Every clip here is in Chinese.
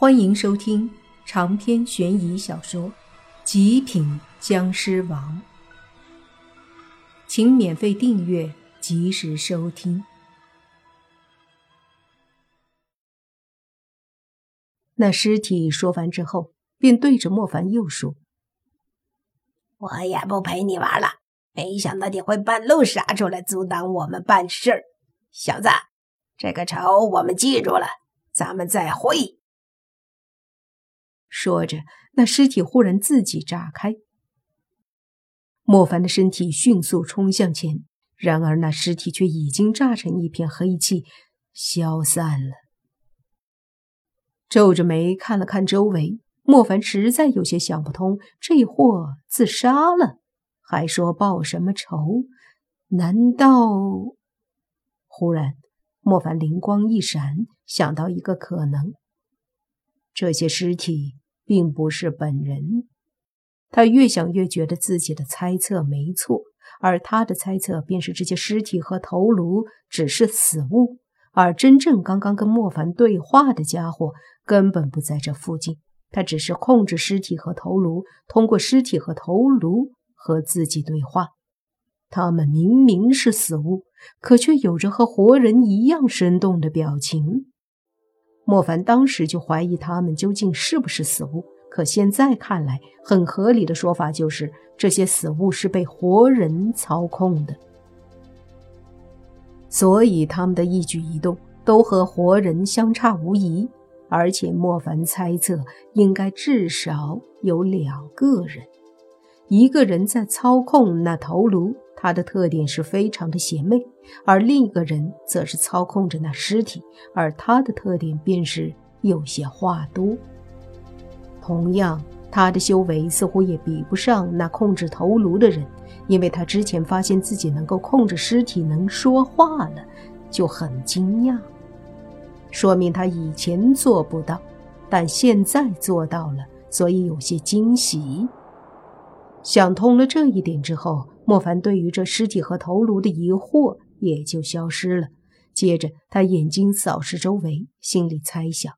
欢迎收听长篇悬疑小说《极品僵尸王》，请免费订阅，及时收听。那尸体说完之后，便对着莫凡又说：“我也不陪你玩了，没想到你会半路杀出来阻挡我们办事儿，小子，这个仇我们记住了，咱们再会。”说着，那尸体忽然自己炸开，莫凡的身体迅速冲向前，然而那尸体却已经炸成一片黑气，消散了。皱着眉看了看周围，莫凡实在有些想不通：这货自杀了，还说报什么仇？难道……忽然，莫凡灵光一闪，想到一个可能。这些尸体并不是本人，他越想越觉得自己的猜测没错，而他的猜测便是这些尸体和头颅只是死物，而真正刚刚跟莫凡对话的家伙根本不在这附近，他只是控制尸体和头颅，通过尸体和头颅和自己对话。他们明明是死物，可却有着和活人一样生动的表情。莫凡当时就怀疑他们究竟是不是死物，可现在看来，很合理的说法就是这些死物是被活人操控的，所以他们的一举一动都和活人相差无疑。而且莫凡猜测，应该至少有两个人，一个人在操控那头颅。他的特点是非常的邪魅，而另一个人则是操控着那尸体，而他的特点便是有些话多。同样，他的修为似乎也比不上那控制头颅的人，因为他之前发现自己能够控制尸体能说话了，就很惊讶，说明他以前做不到，但现在做到了，所以有些惊喜。想通了这一点之后。莫凡对于这尸体和头颅的疑惑也就消失了。接着，他眼睛扫视周围，心里猜想：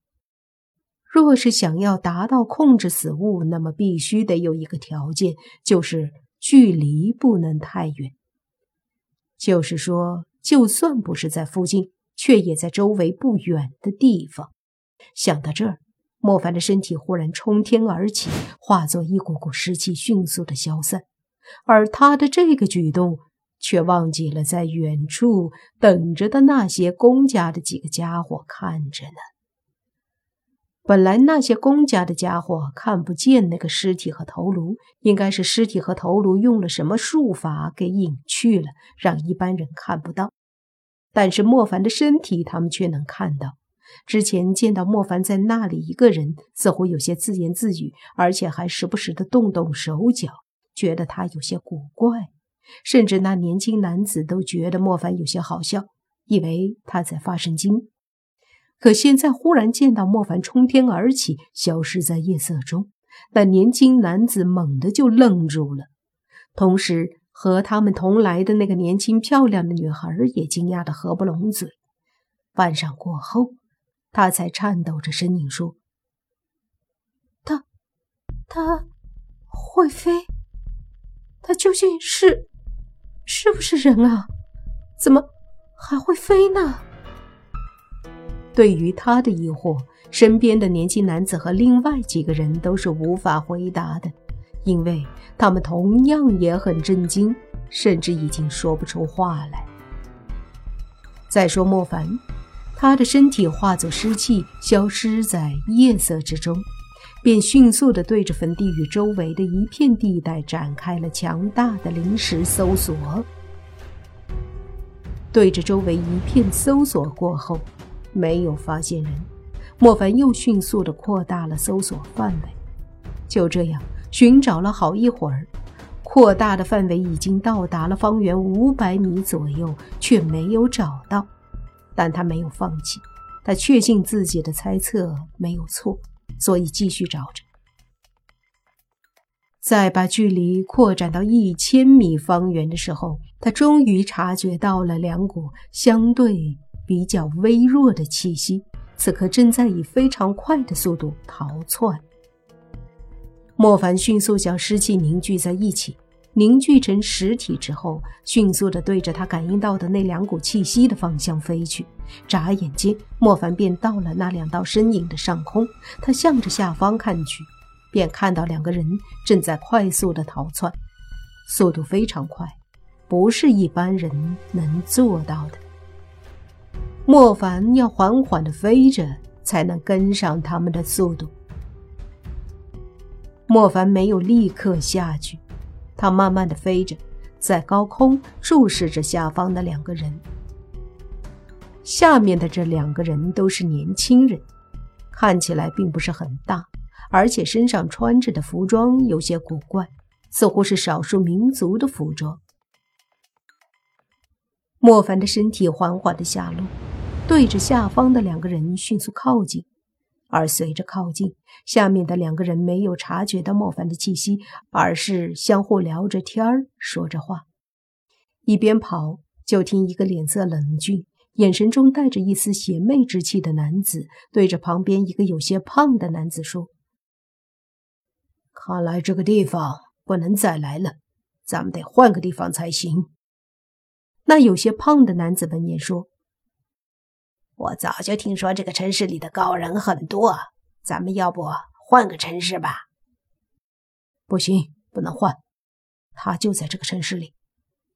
若是想要达到控制死物，那么必须得有一个条件，就是距离不能太远。就是说，就算不是在附近，却也在周围不远的地方。想到这儿，莫凡的身体忽然冲天而起，化作一股股湿气，迅速的消散。而他的这个举动，却忘记了在远处等着的那些公家的几个家伙看着呢。本来那些公家的家伙看不见那个尸体和头颅，应该是尸体和头颅用了什么术法给隐去了，让一般人看不到。但是莫凡的身体，他们却能看到。之前见到莫凡在那里一个人，似乎有些自言自语，而且还时不时的动动手脚。觉得他有些古怪，甚至那年轻男子都觉得莫凡有些好笑，以为他在发神经。可现在忽然见到莫凡冲天而起，消失在夜色中，那年轻男子猛地就愣住了，同时和他们同来的那个年轻漂亮的女孩也惊讶的合不拢嘴。半晌过后，他才颤抖着声音说：“他，他会飞。”他究竟是是不是人啊？怎么还会飞呢？对于他的疑惑，身边的年轻男子和另外几个人都是无法回答的，因为他们同样也很震惊，甚至已经说不出话来。再说莫凡，他的身体化作湿气，消失在夜色之中。便迅速地对着坟地与周围的一片地带展开了强大的临时搜索。对着周围一片搜索过后，没有发现人，莫凡又迅速地扩大了搜索范围。就这样寻找了好一会儿，扩大的范围已经到达了方圆五百米左右，却没有找到。但他没有放弃，他确信自己的猜测没有错。所以继续找着，在把距离扩展到一千米方圆的时候，他终于察觉到了两股相对比较微弱的气息此刻正在以非常快的速度逃窜。莫凡迅速将尸气凝聚在一起，凝聚成实体之后，迅速地对着他感应到的那两股气息的方向飞去。眨眼间，莫凡便到了那两道身影的上空。他向着下方看去，便看到两个人正在快速地逃窜，速度非常快，不是一般人能做到的。莫凡要缓缓地飞着，才能跟上他们的速度。莫凡没有立刻下去，他慢慢的飞着，在高空注视着下方的两个人。下面的这两个人都是年轻人，看起来并不是很大，而且身上穿着的服装有些古怪，似乎是少数民族的服装。莫凡的身体缓缓的下落。对着下方的两个人迅速靠近，而随着靠近，下面的两个人没有察觉到莫凡的气息，而是相互聊着天儿，说着话。一边跑，就听一个脸色冷峻、眼神中带着一丝邪魅之气的男子对着旁边一个有些胖的男子说：“看来这个地方不能再来了，咱们得换个地方才行。”那有些胖的男子闻言说。我早就听说这个城市里的高人很多，咱们要不换个城市吧？不行，不能换。他就在这个城市里，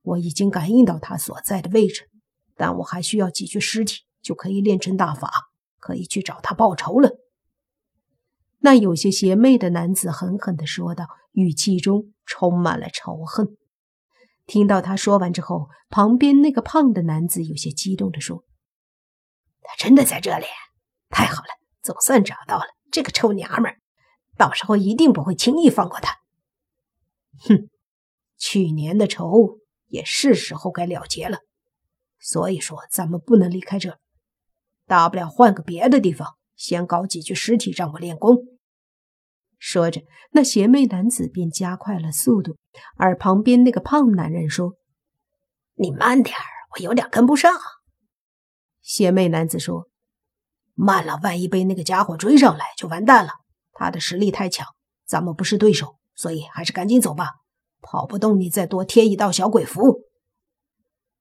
我已经感应到他所在的位置，但我还需要几具尸体就可以炼成大法，可以去找他报仇了。那有些邪魅的男子狠狠地说道，语气中充满了仇恨。听到他说完之后，旁边那个胖的男子有些激动地说。他真的在这里，太好了，总算找到了这个臭娘们儿，到时候一定不会轻易放过他。哼，去年的仇也是时候该了结了，所以说咱们不能离开这，大不了换个别的地方，先搞几具尸体让我练功。说着，那邪魅男子便加快了速度，而旁边那个胖男人说：“你慢点儿，我有点跟不上。”邪魅男子说：“慢了，万一被那个家伙追上来，就完蛋了。他的实力太强，咱们不是对手，所以还是赶紧走吧。跑不动，你再多贴一道小鬼符。”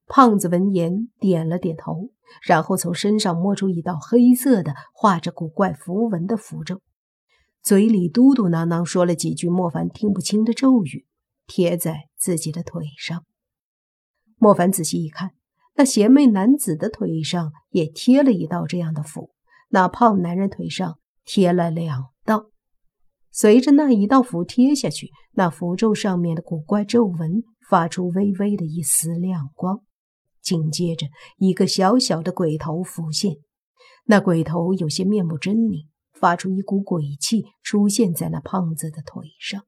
胖子闻言点了点头，然后从身上摸出一道黑色的、画着古怪符文的符咒，嘴里嘟嘟囔囔说了几句莫凡听不清的咒语，贴在自己的腿上。莫凡仔细一看。那邪魅男子的腿上也贴了一道这样的符，那胖男人腿上贴了两道。随着那一道符贴下去，那符咒上面的古怪皱纹发出微微的一丝亮光，紧接着一个小小的鬼头浮现。那鬼头有些面目狰狞，发出一股鬼气，出现在那胖子的腿上。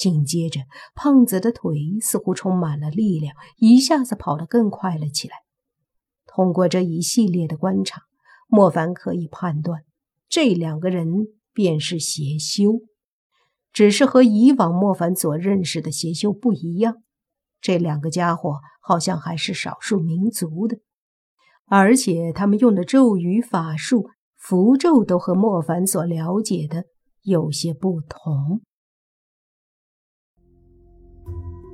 紧接着，胖子的腿似乎充满了力量，一下子跑得更快了起来。通过这一系列的观察，莫凡可以判断，这两个人便是邪修，只是和以往莫凡所认识的邪修不一样。这两个家伙好像还是少数民族的，而且他们用的咒语、法术、符咒都和莫凡所了解的有些不同。